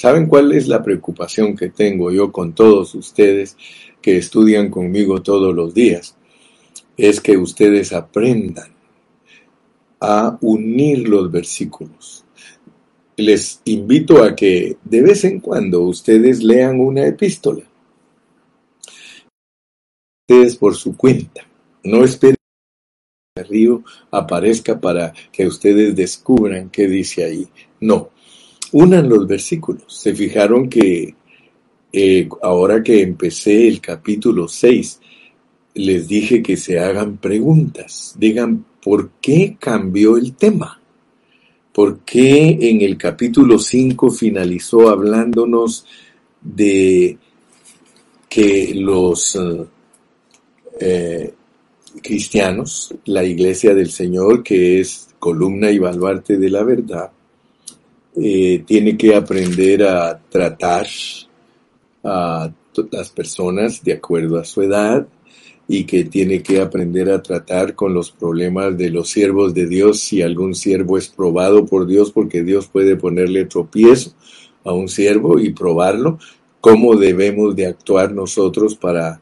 ¿Saben cuál es la preocupación que tengo yo con todos ustedes que estudian conmigo todos los días? Es que ustedes aprendan a unir los versículos. Les invito a que de vez en cuando ustedes lean una epístola. Ustedes por su cuenta. No esperen que el río aparezca para que ustedes descubran qué dice ahí. No. Unan los versículos. Se fijaron que eh, ahora que empecé el capítulo 6, les dije que se hagan preguntas. Digan, ¿por qué cambió el tema? ¿Por qué en el capítulo 5 finalizó hablándonos de que los eh, cristianos, la iglesia del Señor, que es columna y baluarte de la verdad, eh, tiene que aprender a tratar a las personas de acuerdo a su edad, y que tiene que aprender a tratar con los problemas de los siervos de Dios. Si algún siervo es probado por Dios, porque Dios puede ponerle tropiezo a un siervo y probarlo, cómo debemos de actuar nosotros para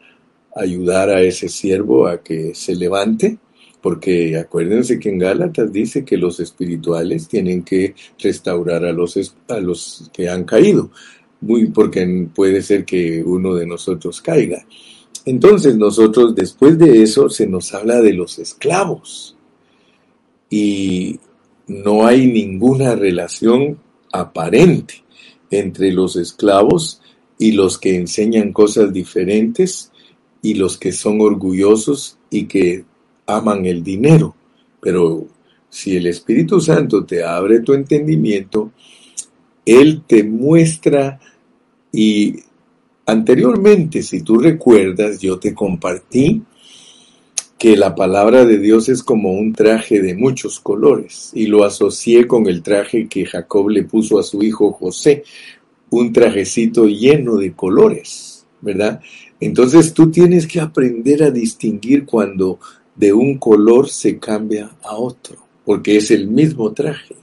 ayudar a ese siervo a que se levante, porque acuérdense que en Gálatas dice que los espirituales tienen que restaurar a los, a los que han caído, muy porque puede ser que uno de nosotros caiga. Entonces nosotros después de eso se nos habla de los esclavos y no hay ninguna relación aparente entre los esclavos y los que enseñan cosas diferentes y los que son orgullosos y que aman el dinero. Pero si el Espíritu Santo te abre tu entendimiento, Él te muestra y Anteriormente, si tú recuerdas, yo te compartí que la palabra de Dios es como un traje de muchos colores y lo asocié con el traje que Jacob le puso a su hijo José, un trajecito lleno de colores, ¿verdad? Entonces tú tienes que aprender a distinguir cuando de un color se cambia a otro, porque es el mismo traje.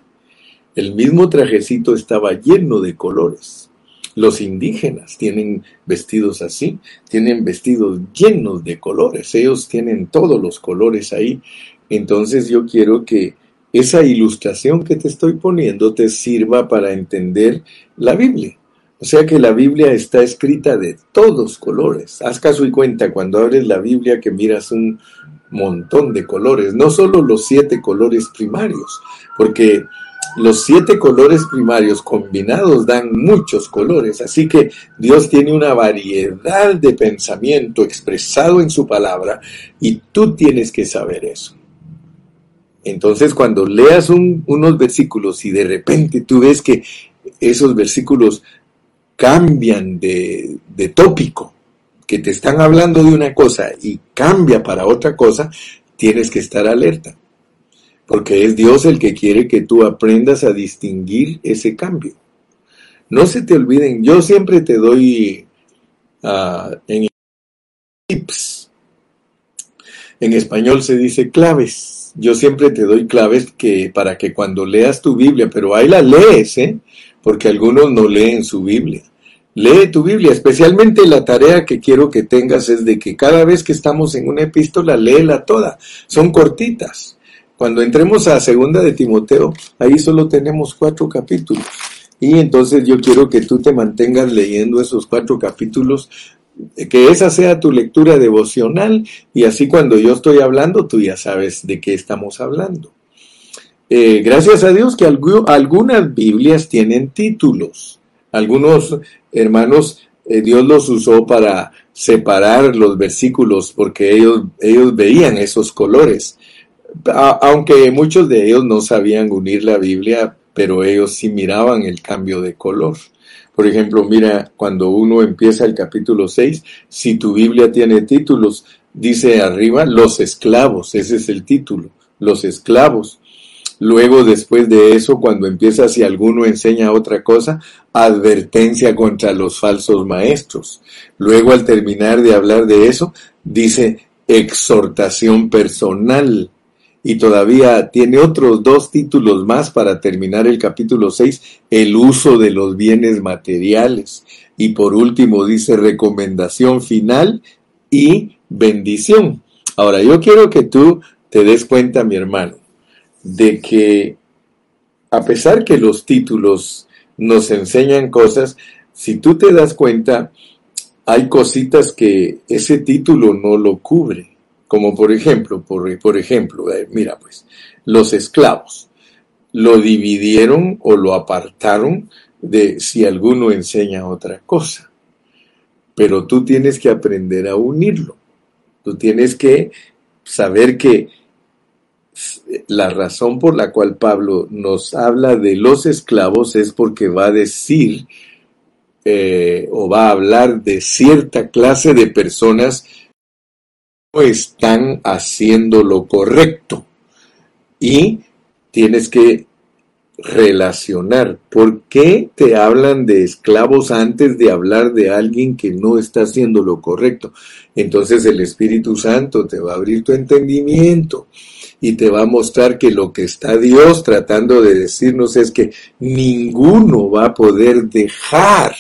El mismo trajecito estaba lleno de colores. Los indígenas tienen vestidos así, tienen vestidos llenos de colores, ellos tienen todos los colores ahí. Entonces yo quiero que esa ilustración que te estoy poniendo te sirva para entender la Biblia. O sea que la Biblia está escrita de todos colores. Haz caso y cuenta cuando abres la Biblia que miras un montón de colores, no solo los siete colores primarios, porque los siete colores primarios combinados dan muchos colores, así que Dios tiene una variedad de pensamiento expresado en su palabra y tú tienes que saber eso. Entonces cuando leas unos versículos y de repente tú ves que esos versículos cambian de, de tópico, que te están hablando de una cosa y cambia para otra cosa, tienes que estar alerta porque es Dios el que quiere que tú aprendas a distinguir ese cambio. No se te olviden, yo siempre te doy uh, en tips. En español se dice claves. Yo siempre te doy claves que para que cuando leas tu Biblia, pero ahí la lees, ¿eh? Porque algunos no leen su Biblia. Lee tu Biblia, especialmente la tarea que quiero que tengas es de que cada vez que estamos en una epístola, léela toda. Son cortitas cuando entremos a segunda de Timoteo, ahí solo tenemos cuatro capítulos. Y entonces yo quiero que tú te mantengas leyendo esos cuatro capítulos, que esa sea tu lectura devocional y así cuando yo estoy hablando, tú ya sabes de qué estamos hablando. Eh, gracias a Dios que algunas Biblias tienen títulos. Algunos hermanos, eh, Dios los usó para separar los versículos porque ellos, ellos veían esos colores aunque muchos de ellos no sabían unir la Biblia, pero ellos sí miraban el cambio de color. Por ejemplo, mira, cuando uno empieza el capítulo 6, si tu Biblia tiene títulos, dice arriba los esclavos, ese es el título, los esclavos. Luego, después de eso, cuando empieza, si alguno enseña otra cosa, advertencia contra los falsos maestros. Luego, al terminar de hablar de eso, dice exhortación personal y todavía tiene otros dos títulos más para terminar el capítulo 6, el uso de los bienes materiales. Y por último dice recomendación final y bendición. Ahora, yo quiero que tú te des cuenta, mi hermano, de que a pesar que los títulos nos enseñan cosas, si tú te das cuenta, hay cositas que ese título no lo cubre. Como por ejemplo, por, por ejemplo, eh, mira pues, los esclavos lo dividieron o lo apartaron de si alguno enseña otra cosa. Pero tú tienes que aprender a unirlo. Tú tienes que saber que la razón por la cual Pablo nos habla de los esclavos es porque va a decir eh, o va a hablar de cierta clase de personas que no están haciendo lo correcto. Y tienes que relacionar. ¿Por qué te hablan de esclavos antes de hablar de alguien que no está haciendo lo correcto? Entonces el Espíritu Santo te va a abrir tu entendimiento y te va a mostrar que lo que está Dios tratando de decirnos es que ninguno va a poder dejar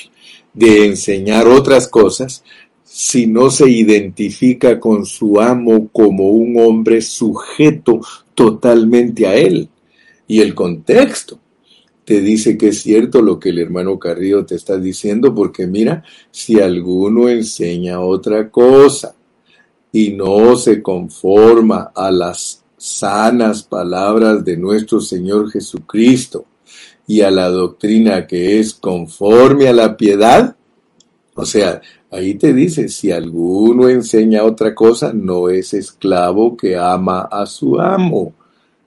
de enseñar otras cosas si no se identifica con su amo como un hombre sujeto totalmente a él. Y el contexto te dice que es cierto lo que el hermano Carrillo te está diciendo, porque mira, si alguno enseña otra cosa y no se conforma a las sanas palabras de nuestro Señor Jesucristo, y a la doctrina que es conforme a la piedad, o sea, ahí te dice, si alguno enseña otra cosa, no es esclavo que ama a su amo.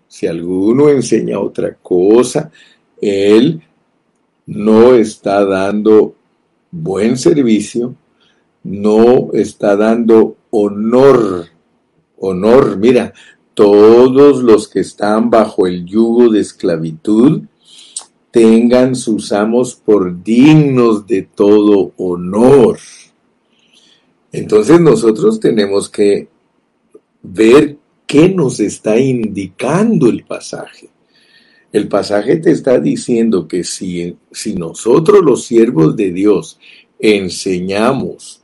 Si alguno enseña otra cosa, él no está dando buen servicio, no está dando honor. Honor, mira, todos los que están bajo el yugo de esclavitud, tengan sus amos por dignos de todo honor. Entonces nosotros tenemos que ver qué nos está indicando el pasaje. El pasaje te está diciendo que si, si nosotros los siervos de Dios enseñamos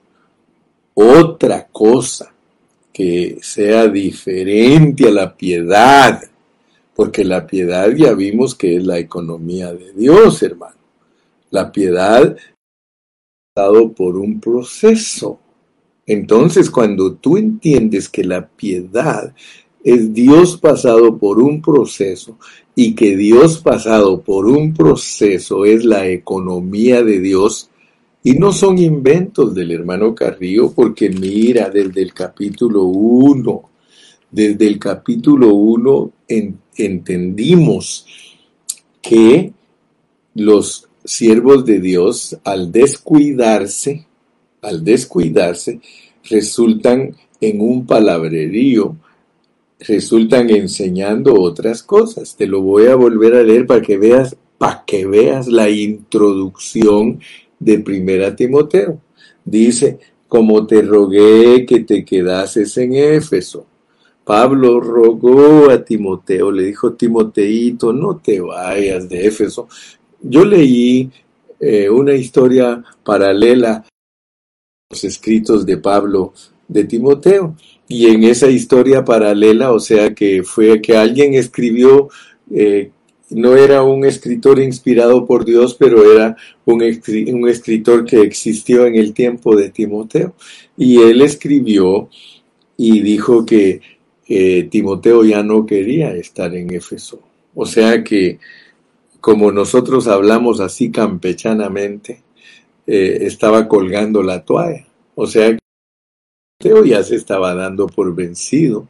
otra cosa que sea diferente a la piedad, porque la piedad ya vimos que es la economía de Dios, hermano. La piedad dado por un proceso. Entonces, cuando tú entiendes que la piedad es Dios pasado por un proceso y que Dios pasado por un proceso es la economía de Dios, y no son inventos del hermano Carrillo, porque mira, desde el capítulo 1, desde el capítulo 1 en, entendimos que los siervos de Dios, al descuidarse, al descuidarse, resultan en un palabrerío, resultan enseñando otras cosas. Te lo voy a volver a leer para que veas, para que veas la introducción de Primera Timoteo. Dice, como te rogué que te quedases en Éfeso Pablo rogó a Timoteo, le dijo, Timoteito, no te vayas de Éfeso. Yo leí eh, una historia paralela a los escritos de Pablo de Timoteo. Y en esa historia paralela, o sea que fue que alguien escribió, eh, no era un escritor inspirado por Dios, pero era un, un escritor que existió en el tiempo de Timoteo. Y él escribió y dijo que Timoteo ya no quería estar en Éfeso. O sea que, como nosotros hablamos así campechanamente, eh, estaba colgando la toalla. O sea que Timoteo ya se estaba dando por vencido.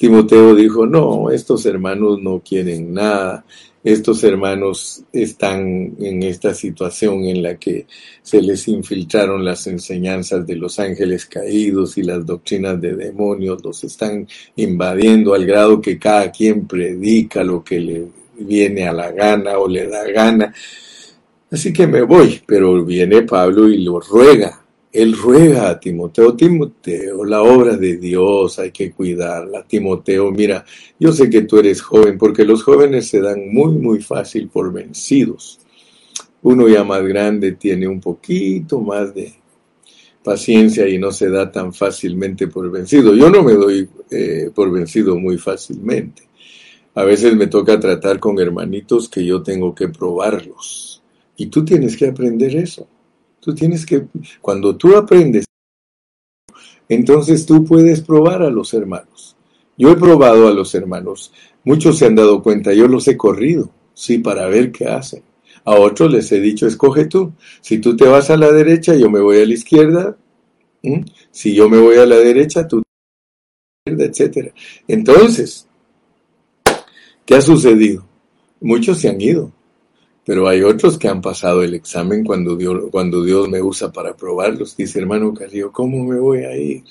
Timoteo dijo, no, estos hermanos no quieren nada. Estos hermanos están en esta situación en la que se les infiltraron las enseñanzas de los ángeles caídos y las doctrinas de demonios, los están invadiendo al grado que cada quien predica lo que le viene a la gana o le da gana. Así que me voy, pero viene Pablo y lo ruega él ruega a Timoteo, Timoteo, la obra de Dios hay que cuidarla. Timoteo, mira, yo sé que tú eres joven, porque los jóvenes se dan muy, muy fácil por vencidos. Uno ya más grande tiene un poquito más de paciencia y no se da tan fácilmente por vencido. Yo no me doy eh, por vencido muy fácilmente. A veces me toca tratar con hermanitos que yo tengo que probarlos. Y tú tienes que aprender eso. Tú tienes que, cuando tú aprendes, entonces tú puedes probar a los hermanos. Yo he probado a los hermanos. Muchos se han dado cuenta, yo los he corrido, sí, para ver qué hacen. A otros les he dicho, escoge tú. Si tú te vas a la derecha, yo me voy a la izquierda. Si yo me voy a la derecha, tú a la izquierda, etc. Entonces, ¿qué ha sucedido? Muchos se han ido. Pero hay otros que han pasado el examen cuando Dios, cuando Dios me usa para probarlos. Dice, hermano Carrillo, ¿cómo me voy a ir?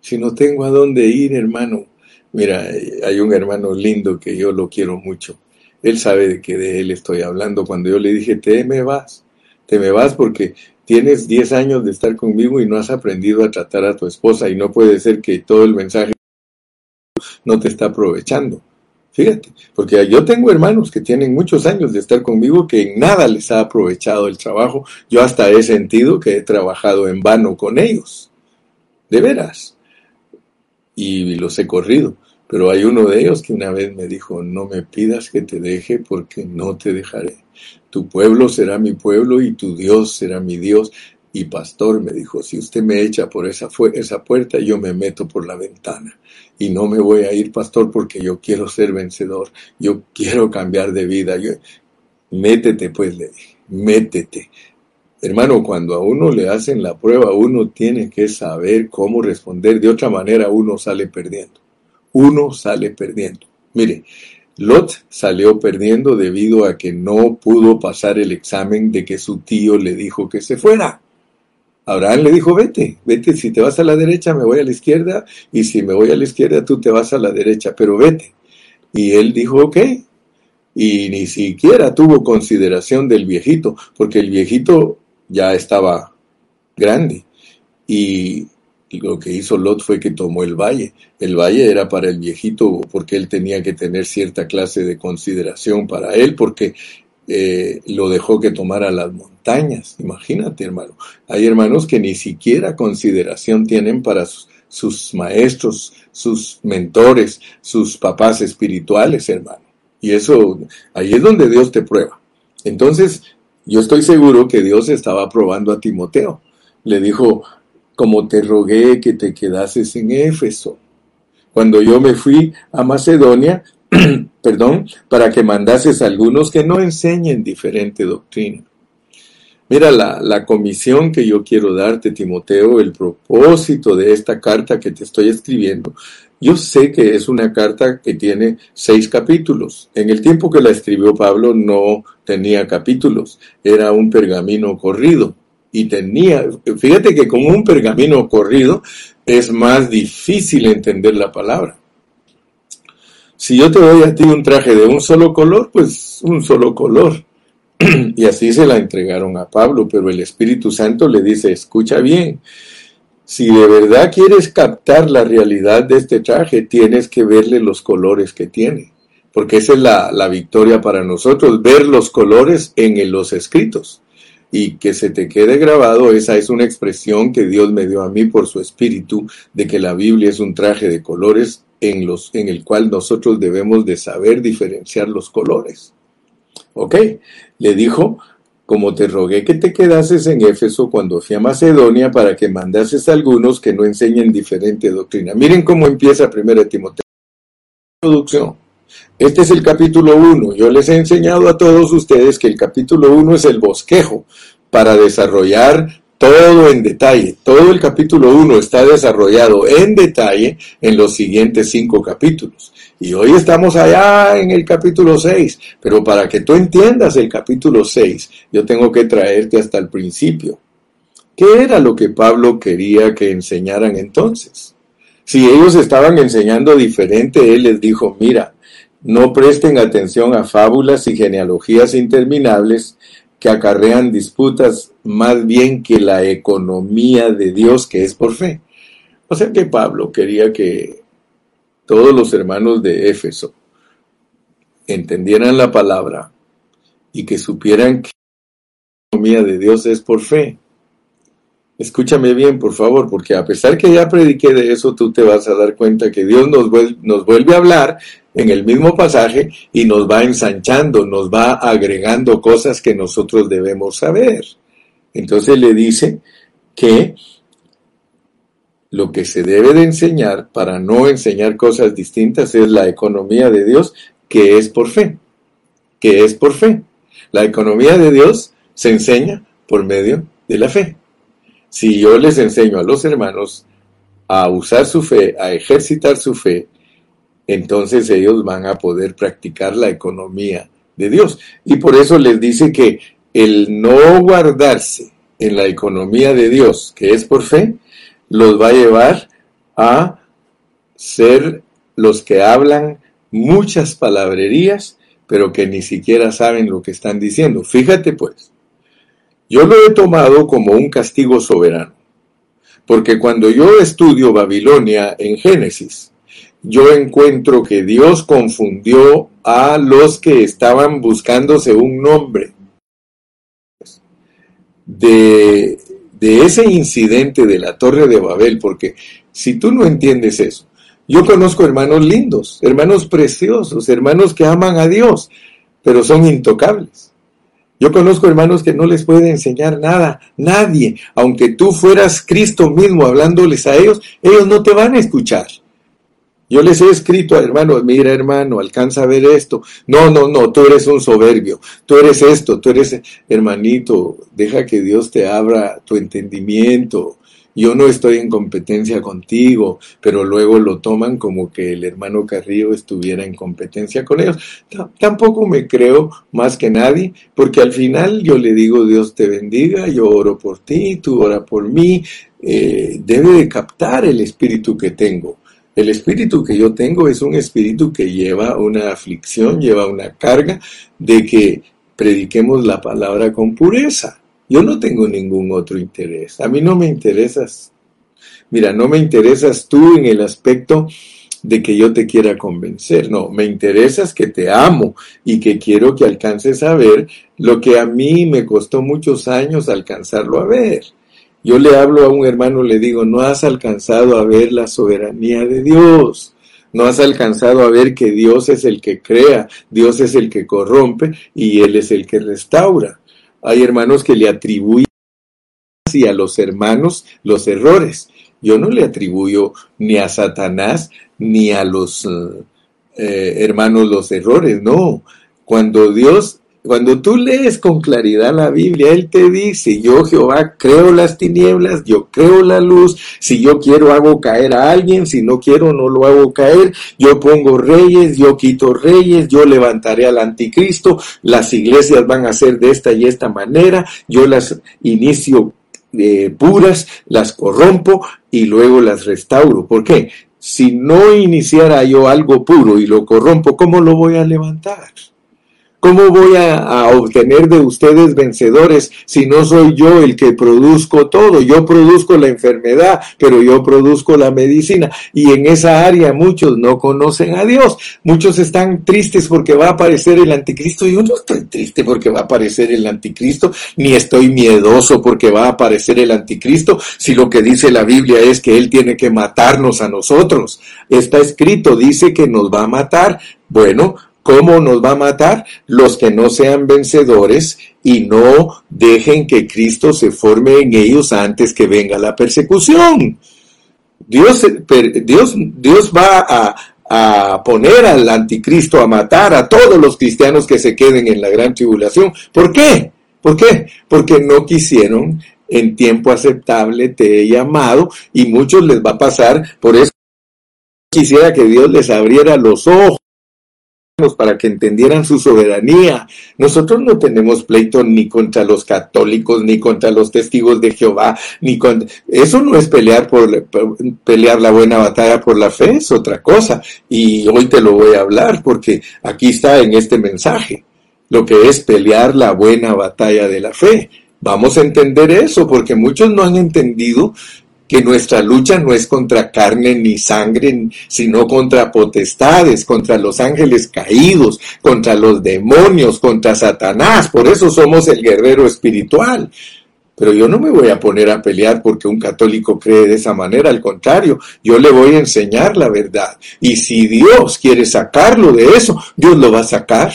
Si no tengo a dónde ir, hermano. Mira, hay un hermano lindo que yo lo quiero mucho. Él sabe de que de él estoy hablando. Cuando yo le dije, te me vas, te me vas porque tienes 10 años de estar conmigo y no has aprendido a tratar a tu esposa y no puede ser que todo el mensaje no te está aprovechando. Fíjate, porque yo tengo hermanos que tienen muchos años de estar conmigo que en nada les ha aprovechado el trabajo. Yo hasta he sentido que he trabajado en vano con ellos. De veras. Y los he corrido. Pero hay uno de ellos que una vez me dijo, no me pidas que te deje porque no te dejaré. Tu pueblo será mi pueblo y tu Dios será mi Dios. Y pastor me dijo, si usted me echa por esa, esa puerta, yo me meto por la ventana. Y no me voy a ir, pastor, porque yo quiero ser vencedor. Yo quiero cambiar de vida. Yo, métete, pues, le dije, métete. Hermano, cuando a uno le hacen la prueba, uno tiene que saber cómo responder. De otra manera, uno sale perdiendo. Uno sale perdiendo. Mire, Lot salió perdiendo debido a que no pudo pasar el examen de que su tío le dijo que se fuera. Abraham le dijo, vete, vete, si te vas a la derecha me voy a la izquierda y si me voy a la izquierda tú te vas a la derecha, pero vete. Y él dijo, ok. Y ni siquiera tuvo consideración del viejito, porque el viejito ya estaba grande. Y lo que hizo Lot fue que tomó el valle. El valle era para el viejito porque él tenía que tener cierta clase de consideración para él, porque eh, lo dejó que tomara las montañas. Imagínate, hermano. Hay hermanos que ni siquiera consideración tienen para sus, maestros, sus mentores, sus papás espirituales, hermano. Y eso, ahí es donde Dios te prueba. Entonces, yo estoy seguro que Dios estaba probando a Timoteo. Le dijo, como te rogué que te quedases en Éfeso. Cuando yo me fui a Macedonia, perdón, para que mandases a algunos que no enseñen diferente doctrina. Mira la, la, comisión que yo quiero darte, Timoteo, el propósito de esta carta que te estoy escribiendo. Yo sé que es una carta que tiene seis capítulos. En el tiempo que la escribió Pablo no tenía capítulos, era un pergamino corrido. Y tenía, fíjate que como un pergamino corrido es más difícil entender la palabra. Si yo te doy a ti un traje de un solo color, pues un solo color. y así se la entregaron a Pablo, pero el Espíritu Santo le dice, escucha bien, si de verdad quieres captar la realidad de este traje, tienes que verle los colores que tiene, porque esa es la, la victoria para nosotros, ver los colores en los escritos y que se te quede grabado, esa es una expresión que Dios me dio a mí por su espíritu, de que la Biblia es un traje de colores en, los, en el cual nosotros debemos de saber diferenciar los colores. ¿Ok? Le dijo, como te rogué que te quedases en Éfeso cuando fui a Macedonia para que mandases a algunos que no enseñen diferente doctrina. Miren cómo empieza 1 Timoteo. Este es el capítulo 1. Yo les he enseñado a todos ustedes que el capítulo 1 es el bosquejo para desarrollar todo en detalle. Todo el capítulo 1 está desarrollado en detalle en los siguientes cinco capítulos. Y hoy estamos allá en el capítulo 6, pero para que tú entiendas el capítulo 6, yo tengo que traerte hasta el principio. ¿Qué era lo que Pablo quería que enseñaran entonces? Si ellos estaban enseñando diferente, él les dijo, mira, no presten atención a fábulas y genealogías interminables que acarrean disputas más bien que la economía de Dios que es por fe. O sea que Pablo quería que todos los hermanos de Éfeso entendieran la palabra y que supieran que la economía de Dios es por fe. Escúchame bien, por favor, porque a pesar que ya prediqué de eso, tú te vas a dar cuenta que Dios nos vuelve, nos vuelve a hablar en el mismo pasaje y nos va ensanchando, nos va agregando cosas que nosotros debemos saber. Entonces le dice que lo que se debe de enseñar para no enseñar cosas distintas es la economía de Dios, que es por fe, que es por fe. La economía de Dios se enseña por medio de la fe. Si yo les enseño a los hermanos a usar su fe, a ejercitar su fe, entonces ellos van a poder practicar la economía de Dios. Y por eso les dice que el no guardarse en la economía de Dios, que es por fe, los va a llevar a ser los que hablan muchas palabrerías, pero que ni siquiera saben lo que están diciendo. Fíjate pues, yo lo he tomado como un castigo soberano, porque cuando yo estudio Babilonia en Génesis, yo encuentro que Dios confundió a los que estaban buscándose un nombre. De, de ese incidente de la Torre de Babel, porque si tú no entiendes eso, yo conozco hermanos lindos, hermanos preciosos, hermanos que aman a Dios, pero son intocables. Yo conozco hermanos que no les puede enseñar nada, nadie. Aunque tú fueras Cristo mismo hablándoles a ellos, ellos no te van a escuchar. Yo les he escrito a hermanos, mira hermano, alcanza a ver esto. No, no, no, tú eres un soberbio, tú eres esto, tú eres hermanito, deja que Dios te abra tu entendimiento yo no estoy en competencia contigo, pero luego lo toman como que el hermano Carrillo estuviera en competencia con ellos. tampoco me creo más que nadie, porque al final yo le digo Dios te bendiga, yo oro por ti, tú ora por mí, eh, debe de captar el espíritu que tengo. El espíritu que yo tengo es un espíritu que lleva una aflicción, lleva una carga de que prediquemos la palabra con pureza. Yo no tengo ningún otro interés. A mí no me interesas. Mira, no me interesas tú en el aspecto de que yo te quiera convencer. No, me interesas que te amo y que quiero que alcances a ver lo que a mí me costó muchos años alcanzarlo a ver. Yo le hablo a un hermano, le digo, no has alcanzado a ver la soberanía de Dios. No has alcanzado a ver que Dios es el que crea, Dios es el que corrompe y Él es el que restaura. Hay hermanos que le atribuyen a los hermanos los errores. Yo no le atribuyo ni a Satanás ni a los eh, hermanos los errores, no. Cuando Dios cuando tú lees con claridad la Biblia, Él te dice, yo Jehová creo las tinieblas, yo creo la luz, si yo quiero hago caer a alguien, si no quiero no lo hago caer, yo pongo reyes, yo quito reyes, yo levantaré al anticristo, las iglesias van a ser de esta y esta manera, yo las inicio eh, puras, las corrompo y luego las restauro. ¿Por qué? Si no iniciara yo algo puro y lo corrompo, ¿cómo lo voy a levantar? ¿Cómo voy a, obtener de ustedes vencedores si no soy yo el que produzco todo? Yo produzco la enfermedad, pero yo produzco la medicina. Y en esa área muchos no conocen a Dios. Muchos están tristes porque va a aparecer el anticristo. Yo no estoy triste porque va a aparecer el anticristo, ni estoy miedoso porque va a aparecer el anticristo, si lo que dice la Biblia es que Él tiene que matarnos a nosotros. Está escrito, dice que nos va a matar. Bueno, ¿Cómo nos va a matar? Los que no sean vencedores y no dejen que Cristo se forme en ellos antes que venga la persecución. Dios, Dios, Dios va a, a poner al anticristo a matar a todos los cristianos que se queden en la gran tribulación. ¿Por qué? ¿Por qué? Porque no quisieron en tiempo aceptable te he llamado y muchos les va a pasar. Por eso quisiera que Dios les abriera los ojos para que entendieran su soberanía. Nosotros no tenemos pleito ni contra los católicos, ni contra los testigos de Jehová, ni con eso no es pelear por, pelear la buena batalla por la fe, es otra cosa. Y hoy te lo voy a hablar porque aquí está en este mensaje. lo que es pelear la buena batalla de la fe. Vamos a entender eso, porque muchos no han entendido que nuestra lucha no es contra carne ni sangre, sino contra potestades, contra los ángeles caídos, contra los demonios, contra Satanás. Por eso somos el guerrero espiritual. Pero yo no me voy a poner a pelear porque un católico cree de esa manera, al contrario, yo le voy a enseñar la verdad. Y si Dios quiere sacarlo de eso, Dios lo va a sacar.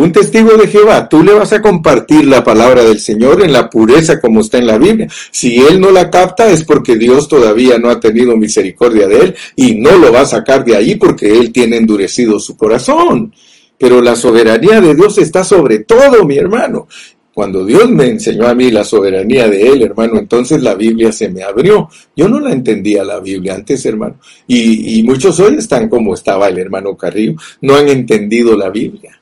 Un testigo de Jehová, tú le vas a compartir la palabra del Señor en la pureza como está en la Biblia. Si él no la capta es porque Dios todavía no ha tenido misericordia de él y no lo va a sacar de ahí porque él tiene endurecido su corazón. Pero la soberanía de Dios está sobre todo, mi hermano. Cuando Dios me enseñó a mí la soberanía de Él, hermano, entonces la Biblia se me abrió. Yo no la entendía la Biblia antes, hermano. Y, y muchos hoy están como estaba el hermano Carrillo, no han entendido la Biblia.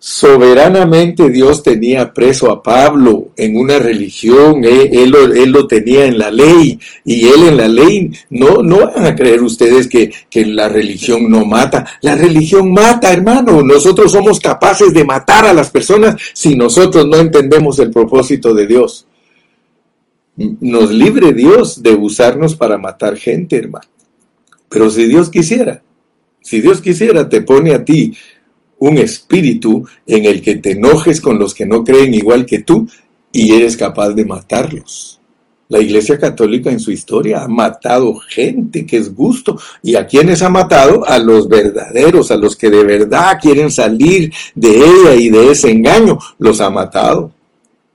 Soberanamente Dios tenía preso a Pablo en una religión, eh, él, lo, tenía en la ley y él en la ley, no, no van a creer ustedes que, que la religión no mata, la religión mata hermano, nosotros somos capaces de matar a las personas si nosotros no entendemos el propósito de Dios. Nos libre Dios de usarnos para matar gente hermano, pero si Dios quisiera, si Dios quisiera te pone a ti un espíritu en el que te enojes con los que no creen igual que tú y eres capaz de matarlos. La Iglesia Católica en su historia ha matado gente que es gusto. ¿Y a quienes ha matado? A los verdaderos, a los que de verdad quieren salir de ella y de ese engaño. Los ha matado.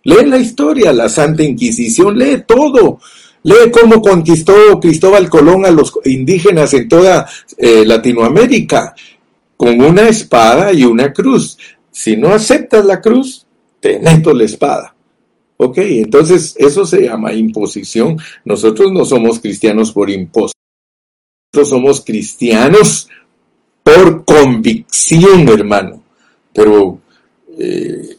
Lee la historia, la Santa Inquisición, lee todo. Lee cómo conquistó Cristóbal Colón a los indígenas en toda eh, Latinoamérica con una espada y una cruz. Si no aceptas la cruz, te meto la espada. Ok, entonces eso se llama imposición. Nosotros no somos cristianos por imposición. Nosotros somos cristianos por convicción, hermano. Pero eh,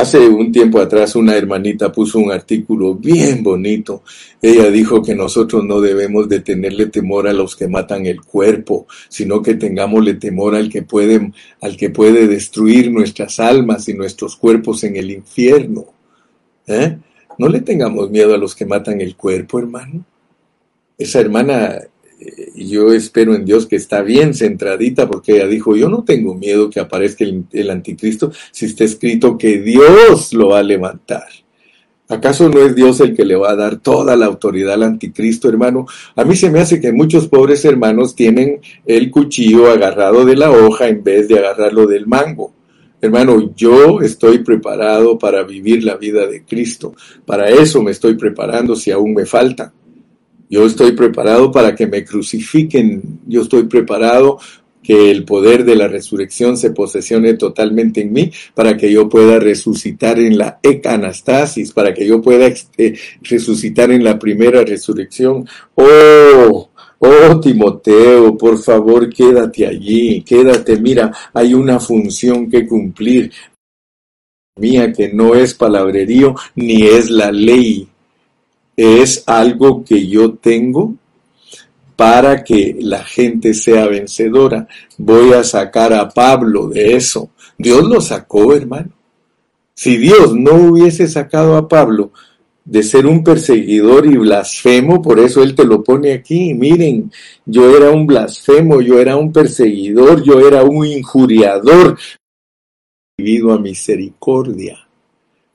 Hace un tiempo atrás una hermanita puso un artículo bien bonito. Ella dijo que nosotros no debemos de tenerle temor a los que matan el cuerpo, sino que tengámosle temor al que puede, al que puede destruir nuestras almas y nuestros cuerpos en el infierno. ¿Eh? No le tengamos miedo a los que matan el cuerpo, hermano. Esa hermana y yo espero en Dios que está bien centradita porque ella dijo, yo no tengo miedo que aparezca el, anticristo si está escrito que Dios lo va a levantar. ¿Acaso no es Dios el que le va a dar toda la autoridad al anticristo, hermano? A mí se me hace que muchos pobres hermanos tienen el cuchillo agarrado de la hoja en vez de agarrarlo del mango. Hermano, yo estoy preparado para vivir la vida de Cristo. Para eso me estoy preparando si aún me falta. Yo estoy preparado para que me crucifiquen. Yo estoy preparado que el poder de la resurrección se posesione totalmente en mí para que yo pueda resucitar en la ecanastasis, para que yo pueda eh, resucitar en la primera resurrección. Oh, oh Timoteo, por favor, quédate allí, quédate. Mira, hay una función que cumplir mía que no es palabrerío ni es la ley es algo que yo tengo para que la gente sea vencedora. Voy a sacar a Pablo de eso. Dios lo sacó, hermano. Si Dios no hubiese sacado a Pablo de ser un perseguidor y blasfemo, por eso Él te lo pone aquí. Miren, yo era un blasfemo, yo era un perseguidor, yo era un injuriador, debido a misericordia.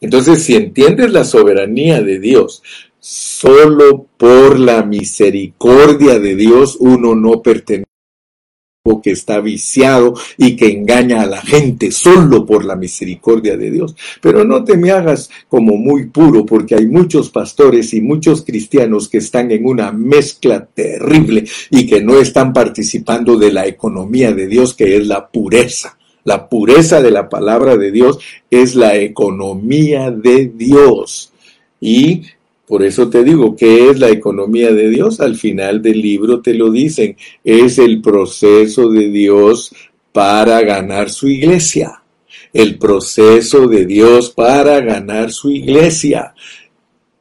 Entonces, si entiendes la soberanía de Dios, Solo por la misericordia de Dios uno no pertenece que está viciado y que engaña a la gente solo por la misericordia de Dios. Pero no te me hagas como muy puro porque hay muchos pastores y muchos cristianos que están en una mezcla terrible y que no están participando de la economía de Dios que es la pureza. La pureza de la palabra de Dios es la economía de Dios. Y por eso te digo, ¿qué es la economía de Dios? Al final del libro te lo dicen, es el proceso de Dios para ganar su iglesia. El proceso de Dios para ganar su iglesia.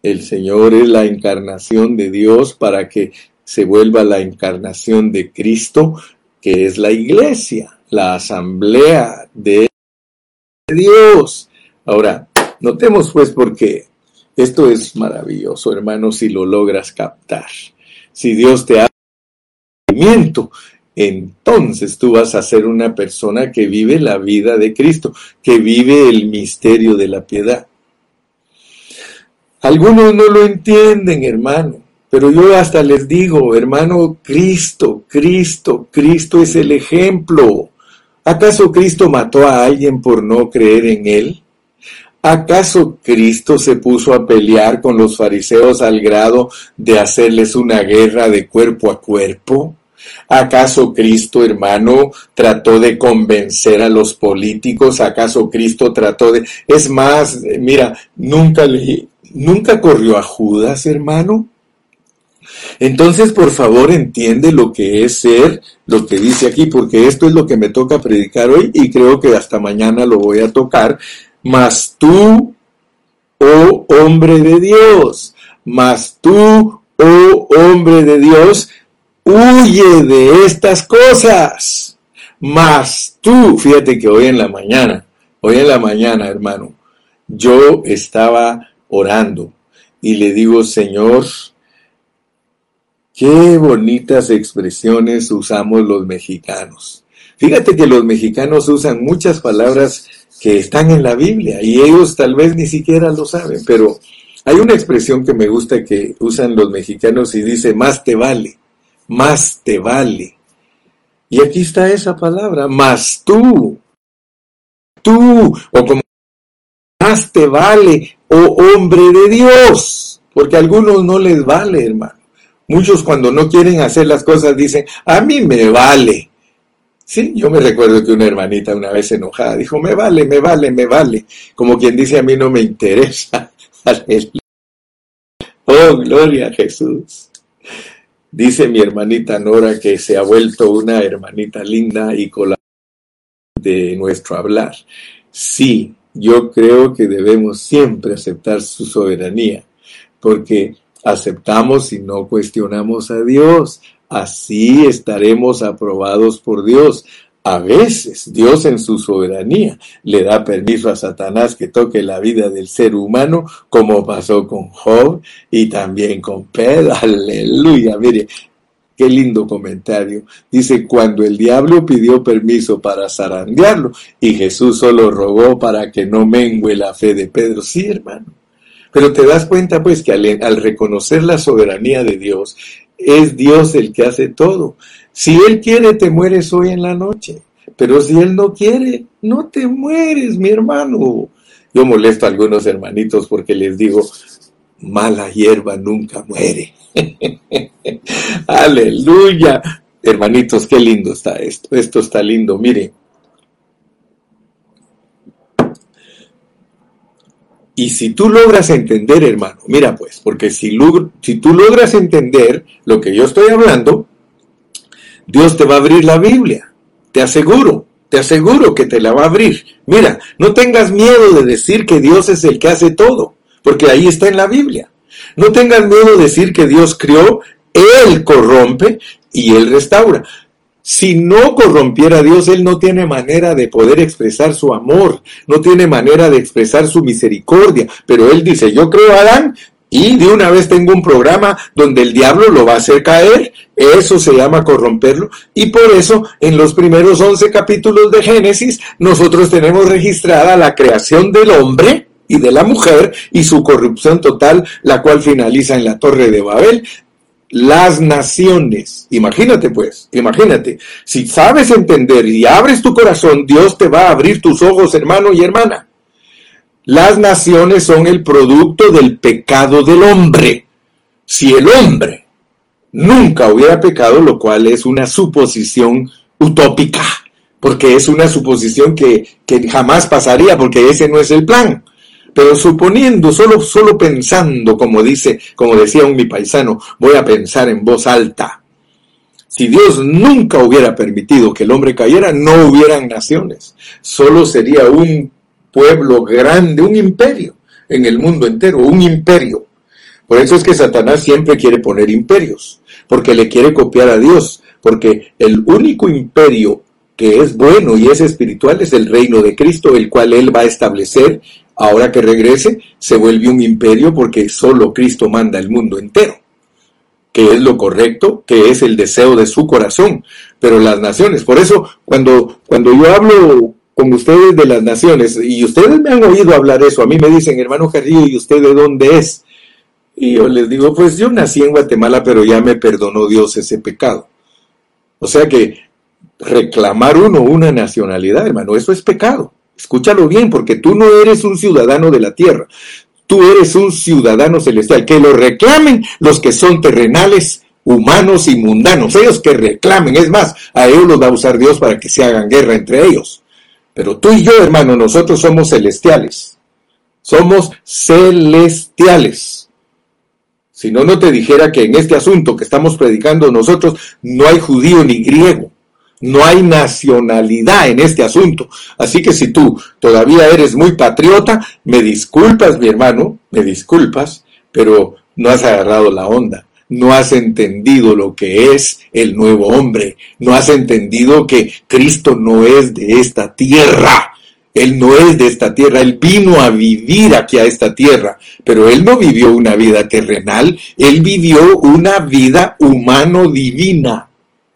El Señor es la encarnación de Dios para que se vuelva la encarnación de Cristo, que es la iglesia, la asamblea de Dios. Ahora, notemos pues porque esto es maravilloso, hermano, si lo logras captar. Si Dios te ha entonces tú vas a ser una persona que vive la vida de Cristo, que vive el misterio de la piedad. Algunos no lo entienden, hermano, pero yo hasta les digo, hermano, Cristo, Cristo, Cristo es el ejemplo. ¿Acaso Cristo mató a alguien por no creer en él? ¿Acaso Cristo se puso a pelear con los fariseos al grado de hacerles una guerra de cuerpo a cuerpo? ¿Acaso Cristo, hermano, trató de convencer a los políticos? ¿Acaso Cristo trató de... Es más, mira, nunca le... Nunca corrió a Judas, hermano. Entonces, por favor, entiende lo que es ser, lo que dice aquí, porque esto es lo que me toca predicar hoy y creo que hasta mañana lo voy a tocar. Mas tú, oh hombre de Dios, mas tú, oh hombre de Dios, huye de estas cosas. Mas tú, fíjate que hoy en la mañana, hoy en la mañana, hermano, yo estaba orando y le digo, Señor, qué bonitas expresiones usamos los mexicanos. Fíjate que los mexicanos usan muchas palabras que están en la Biblia y ellos tal vez ni siquiera lo saben, pero hay una expresión que me gusta que usan los mexicanos y dice, más te vale más te vale. Y aquí está esa palabra, más tú. Tú, o como más te vale, oh hombre de Dios. Porque a algunos no les vale, hermano. Muchos cuando no quieren hacer las cosas dicen, a mí me vale. Sí, yo me recuerdo que una hermanita una vez enojada dijo, me vale, me vale, me vale. Como quien dice, a mí no me interesa. Oh, gloria a Jesús. Dice mi hermanita Nora que se ha vuelto una hermanita linda y colaboradora de nuestro hablar. Sí, yo creo que debemos siempre aceptar su soberanía, porque aceptamos y no cuestionamos a Dios. Así estaremos aprobados por Dios. A veces Dios en su soberanía le da permiso a Satanás que toque la vida del ser humano, como pasó con Job y también con Pedro. Aleluya. Mire, qué lindo comentario. Dice, cuando el diablo pidió permiso para zarandearlo y Jesús solo rogó para que no mengue la fe de Pedro. Sí, hermano. Pero te das cuenta pues que al, al reconocer la soberanía de Dios, es Dios el que hace todo. Si Él quiere, te mueres hoy en la noche. Pero si Él no quiere, no te mueres, mi hermano. Yo molesto a algunos hermanitos porque les digo, mala hierba nunca muere. Aleluya. Hermanitos, qué lindo está esto. Esto está lindo. Mire, Y si tú logras entender, hermano, mira pues, porque si, si tú logras entender lo que yo estoy hablando, Dios te va a abrir la Biblia. Te aseguro, te aseguro que te la va a abrir. Mira, no tengas miedo de decir que Dios es el que hace todo, porque ahí está en la Biblia. No tengas miedo de decir que Dios crió, Él corrompe y Él restaura. Si no corrompiera a Dios, Él no tiene manera de poder expresar su amor, no tiene manera de expresar su misericordia. Pero Él dice, yo creo a Adán y de una vez tengo un programa donde el diablo lo va a hacer caer. Eso se llama corromperlo. Y por eso en los primeros 11 capítulos de Génesis nosotros tenemos registrada la creación del hombre y de la mujer y su corrupción total, la cual finaliza en la torre de Babel, las naciones. Imagínate pues, imagínate. Si sabes entender y abres tu corazón, Dios te va a abrir tus ojos, hermano y hermana. Las naciones son el producto del pecado del hombre. Si el hombre nunca hubiera pecado, lo cual es una suposición utópica, porque es una suposición que, que jamás pasaría, porque ese no es el plan. Pero suponiendo, solo, solo pensando, como dice, como decía un mi paisano, voy a pensar en voz alta. Si Dios nunca hubiera permitido que el hombre cayera, no hubieran naciones. Solo sería un pueblo grande, un imperio en el mundo entero, un imperio. Por eso es que Satanás siempre quiere poner imperios, porque le quiere copiar a Dios, porque el único imperio que es bueno y es espiritual es el reino de Cristo, el cual Él va a establecer ahora que regrese, se vuelve un imperio porque solo Cristo manda el mundo entero, que es lo correcto, que es el deseo de su corazón, pero las naciones, por eso cuando, cuando yo hablo con ustedes de las naciones, y ustedes me han oído hablar eso, a mí me dicen, hermano Carrillo, ¿y usted de dónde es? Y yo les digo, pues yo nací en Guatemala, pero ya me perdonó Dios ese pecado. O sea que reclamar uno una nacionalidad, hermano, eso es pecado. Escúchalo bien, porque tú no eres un ciudadano de la tierra. Tú eres un ciudadano celestial. Que lo reclamen los que son terrenales, humanos y mundanos. Ellos que reclamen. Es más, a ellos los va a usar Dios para que se hagan guerra entre ellos. Pero tú y yo, hermano, nosotros somos celestiales. Somos celestiales. Si no, no te dijera que en este asunto que estamos predicando nosotros no hay judío ni griego. No hay nacionalidad en este asunto. Así que si tú todavía eres muy patriota, me disculpas, mi hermano, me disculpas, pero no has agarrado la onda. No has entendido lo que es el nuevo hombre. No has entendido que Cristo no es de esta tierra. Él no es de esta tierra, Él vino a vivir aquí a esta tierra, pero Él no vivió una vida terrenal, Él vivió una vida humano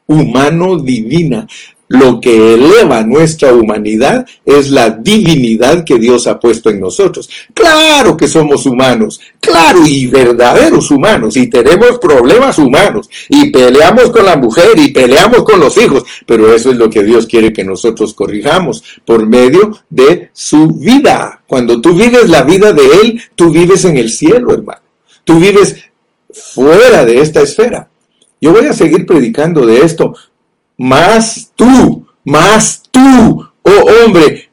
divina, humano divina. Lo que eleva nuestra humanidad es la divinidad que Dios ha puesto en nosotros. Claro que somos humanos, claro y verdaderos humanos, y tenemos problemas humanos, y peleamos con la mujer, y peleamos con los hijos, pero eso es lo que Dios quiere que nosotros corrijamos por medio de su vida. Cuando tú vives la vida de Él, tú vives en el cielo, hermano. Tú vives fuera de esta esfera. Yo voy a seguir predicando de esto más tú, más tú, oh hombre,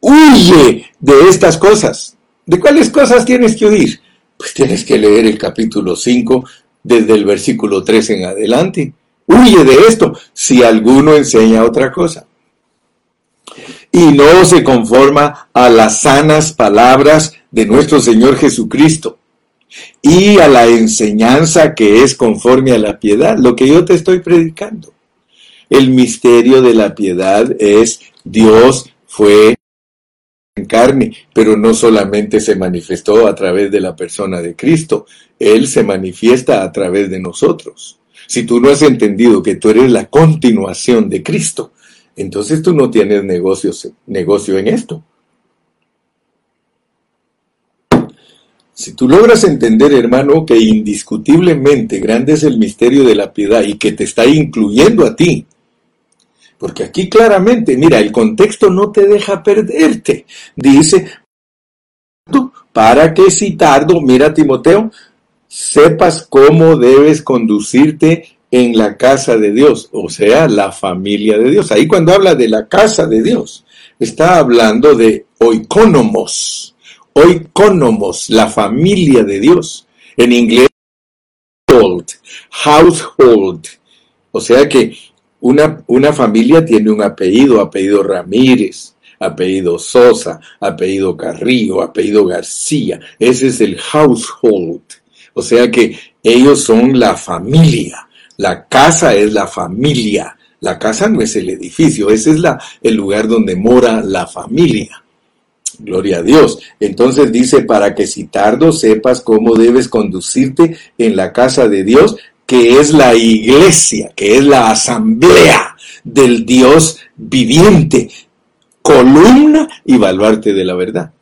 huye de estas cosas. ¿De cuáles cosas tienes que huir? Pues tienes que leer el capítulo 5 desde el versículo 3 en adelante. Huye de esto si alguno enseña otra cosa. Y no se conforma a las sanas palabras de nuestro Señor Jesucristo y a la enseñanza que es conforme a la piedad, lo que yo te estoy predicando. El misterio de la piedad es Dios fue en carne, pero no solamente se manifestó a través de la persona de Cristo, Él se manifiesta a través de nosotros. Si tú no has entendido que tú eres la continuación de Cristo, entonces tú no tienes negocios, negocio en esto. Si tú logras entender, hermano, que indiscutiblemente grande es el misterio de la piedad y que te está incluyendo a ti, porque aquí claramente, mira, el contexto no te deja perderte. Dice, para que si tardo, mira Timoteo, sepas cómo debes conducirte en la casa de Dios, o sea, la familia de Dios. Ahí cuando habla de la casa de Dios, está hablando de oikonomos, oikonomos, la familia de Dios. En inglés, household. O sea que una, una familia tiene un apellido, apellido Ramírez, apellido Sosa, apellido Carrillo, apellido García. Ese es el household. O sea que ellos son la familia. La casa es la familia. La casa no es el edificio, ese es la, el lugar donde mora la familia. Gloria a Dios. Entonces dice, para que si tardo sepas cómo debes conducirte en la casa de Dios, que es la iglesia, que es la asamblea del Dios viviente, columna y baluarte de la verdad.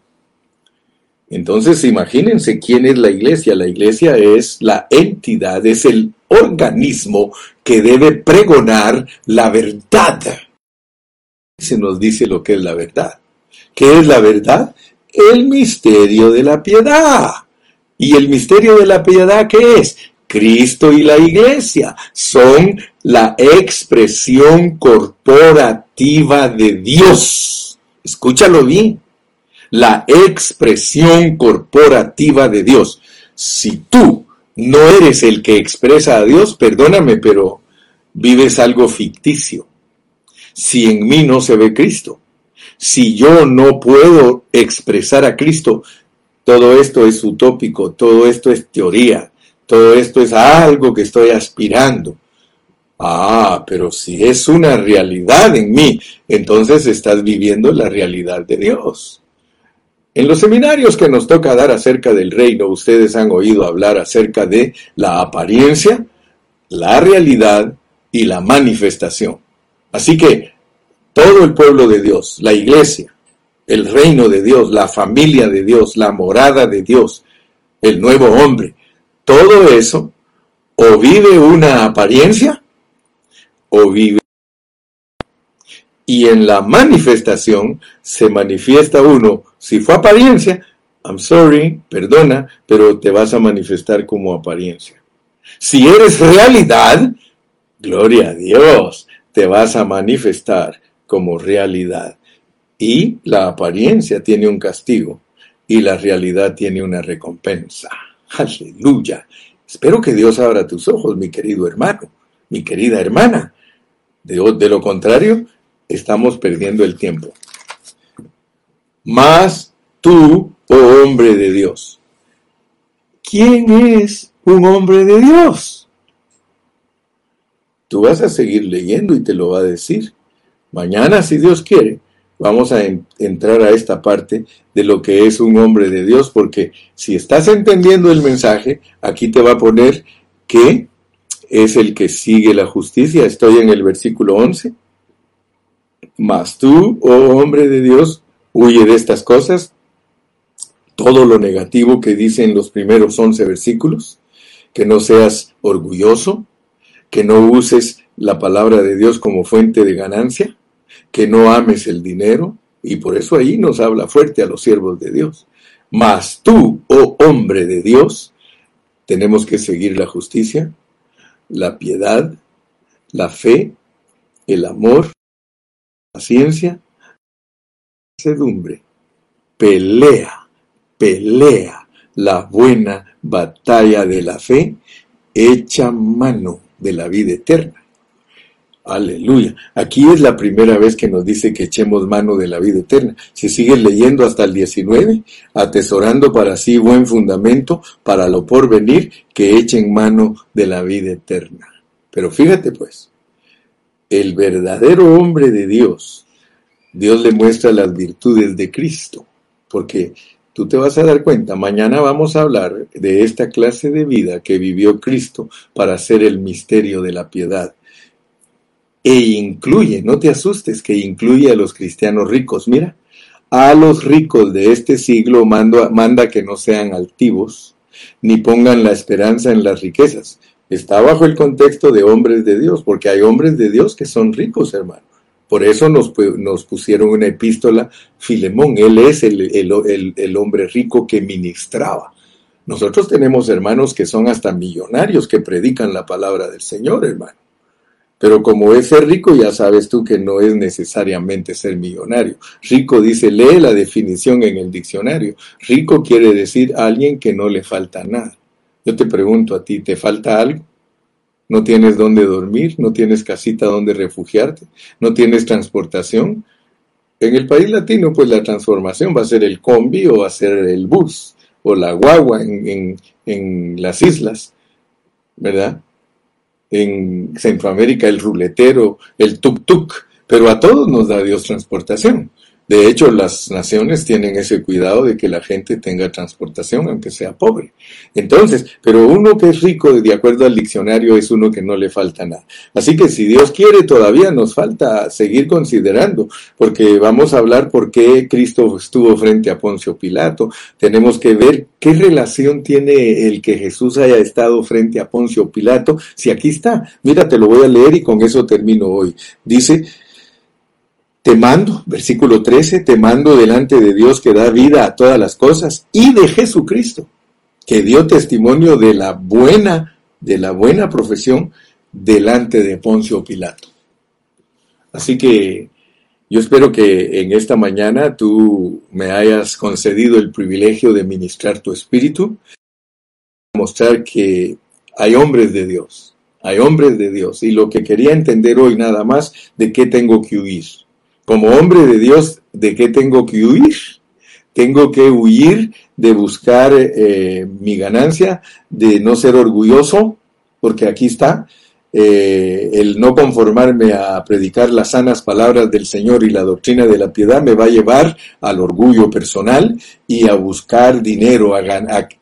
Entonces, imagínense quién es la iglesia. La iglesia es la entidad, es el organismo que debe pregonar la verdad. Se nos dice lo que es la verdad. ¿Qué es la verdad? El misterio de la piedad. ¿Y el misterio de la piedad qué es? Cristo y la iglesia son la expresión corporativa de Dios. Escúchalo bien. La expresión corporativa de Dios. Si tú no eres el que expresa a Dios, perdóname, pero vives algo ficticio. Si en mí no se ve Cristo, si yo no puedo expresar a Cristo, todo esto es utópico, todo esto es teoría, todo esto es algo que estoy aspirando. Ah, pero si es una realidad en mí, entonces estás viviendo la realidad de Dios. En los seminarios que nos toca dar acerca del reino, ustedes han oído hablar acerca de la apariencia, la realidad y la manifestación. Así que todo el pueblo de Dios, la iglesia, el reino de Dios, la familia de Dios, la morada de Dios, el nuevo hombre, todo eso o vive una apariencia o vive y en la manifestación se manifiesta uno, si fue apariencia, I'm sorry, perdona, pero te vas a manifestar como apariencia. Si eres realidad, gloria a Dios, te vas a manifestar como realidad. Y la apariencia tiene un castigo y la realidad tiene una recompensa. Aleluya. Espero que Dios abra tus ojos, mi querido hermano, mi querida hermana. De, lo contrario, estamos perdiendo el tiempo. Más tú, oh hombre de Dios. ¿Quién es un hombre de Dios? Tú vas a seguir leyendo y te lo va a decir. Mañana, si Dios quiere, vamos a entrar a esta parte de lo que es un hombre de Dios, porque si estás entendiendo el mensaje, aquí te va a poner que es el que sigue la justicia. Estoy en el versículo 11. Mas tú, oh hombre de Dios, huye de estas cosas, todo lo negativo que dicen los primeros 11 versículos, que no seas orgulloso, que no uses la palabra de Dios como fuente de ganancia, que no ames el dinero, y por eso ahí nos habla fuerte a los siervos de Dios. Mas tú, oh hombre de Dios, tenemos que seguir la justicia, la piedad, la fe, el amor, la paciencia, la sedumbre. Pelea, pelea la buena batalla de la fe, echa mano de la vida eterna. Aleluya. Aquí es la primera vez que nos dice que echemos mano de la vida eterna. Si sigues leyendo hasta el 19, atesorando para sí buen fundamento para lo porvenir, que echen mano de la vida eterna. Pero fíjate pues, el verdadero hombre de Dios, Dios le muestra las virtudes de Cristo, porque tú te vas a dar cuenta, mañana vamos a hablar de esta clase de vida que vivió Cristo para hacer el misterio de la piedad e incluye, no te asustes, que incluye a los cristianos ricos. Mira, a los ricos de este siglo manda que no sean altivos, ni pongan la esperanza en las riquezas. Está bajo el contexto de hombres de Dios, porque hay hombres de Dios que son ricos, hermano. Por eso nos, nos pusieron una epístola, Filemón, él es el hombre rico que ministraba. Nosotros tenemos hermanos que son hasta millonarios que predican la palabra del Señor, hermano. Pero como es ser rico, ya sabes tú que no es necesariamente ser millonario. Rico dice, lee la definición en el diccionario. Rico quiere decir alguien que no le falta nada. Yo te pregunto a ti, ¿te falta algo? ¿No tienes dónde dormir? ¿No tienes casita donde refugiarte? ¿No tienes transportación? En el país latino, pues la transformación va a ser el combi o va a ser el bus o la guagua en, en, en las islas, ¿verdad? En Centroamérica el ruletero, el tuk-tuk, pero a todos nos da Dios transportación. De hecho, las naciones tienen ese cuidado de que la gente tenga transportación, aunque sea pobre. Entonces, pero uno que es rico, de acuerdo al diccionario, es uno que no le falta nada. Así que si Dios quiere, todavía nos falta seguir considerando, porque vamos a hablar por qué Cristo estuvo frente a Poncio Pilato. Tenemos que ver qué relación tiene el que Jesús haya estado frente a Poncio Pilato. Si aquí está, mira, te lo voy a leer y con eso termino hoy. Dice, te mando, versículo 13, te mando delante de Dios que da vida a todas las cosas y de Jesucristo, que dio testimonio de la buena, de la buena profesión delante de Poncio Pilato. Así que yo espero que en esta mañana tú me hayas concedido el privilegio de ministrar tu espíritu, mostrar que hay hombres de Dios, hay hombres de Dios, y lo que quería entender hoy nada más, de qué tengo que huir como hombre de Dios, ¿de qué tengo que huir? Tengo que huir de buscar eh, mi ganancia, de no ser orgulloso, porque aquí está, eh, el no conformarme a predicar las sanas palabras del Señor y la doctrina de la piedad me va a llevar al orgullo personal y a buscar dinero, a,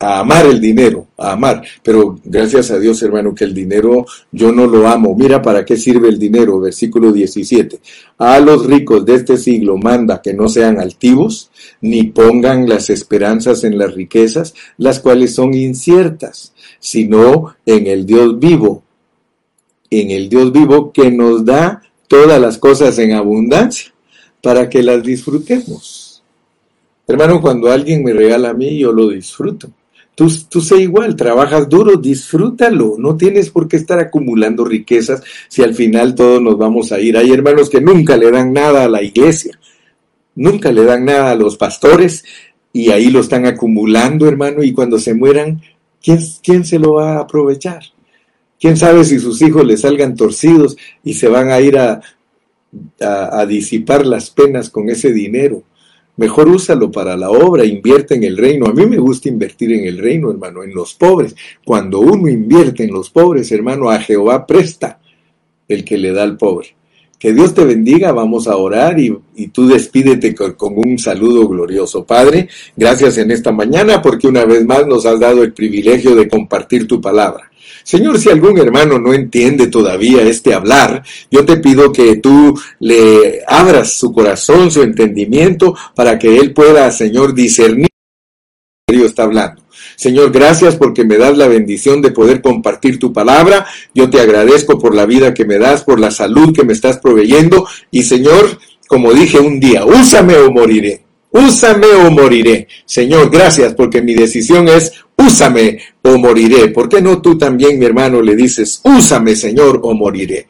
a, amar el dinero, a amar. Pero gracias a Dios, hermano, que el dinero yo no lo amo. Mira para qué sirve el dinero, versículo 17. A los ricos de este siglo manda que no sean altivos, ni pongan las esperanzas en las riquezas, las cuales son inciertas, sino en el Dios vivo en el Dios vivo que nos da todas las cosas en abundancia para que las disfrutemos. Hermano, cuando alguien me regala a mí, yo lo disfruto. Tú, tú sé igual, trabajas duro, disfrútalo. No tienes por qué estar acumulando riquezas si al final todos nos vamos a ir. Hay hermanos que nunca le dan nada a la iglesia, nunca le dan nada a los pastores y ahí lo están acumulando, hermano, y cuando se mueran, ¿quién, quién se lo va a aprovechar? Quién sabe si sus hijos le salgan torcidos y se van a ir a, a, disipar las penas con ese dinero. Mejor úsalo para la obra, invierte en el reino. A mí me gusta invertir en el reino, hermano, en los pobres. Cuando uno invierte en los pobres, hermano, a Jehová presta el que le da al pobre. Que Dios te bendiga, vamos a orar y, tú despídete con, con, un saludo glorioso. Padre, gracias en esta mañana porque una vez más nos has dado el privilegio de compartir tu palabra. Señor, si algún hermano no entiende todavía este hablar, yo te pido que tú le abras su corazón, su entendimiento, para que él pueda, Señor, discernir lo que está hablando. Señor, gracias porque me das la bendición de poder compartir tu palabra. Yo te agradezco por la vida que me das, por la salud que me estás proveyendo. Y Señor, como dije un día, úsame o moriré. Úsame o moriré. Señor, gracias porque mi decisión es úsame o moriré. ¿Por qué no tú también, mi hermano, le dices, úsame, Señor, o moriré?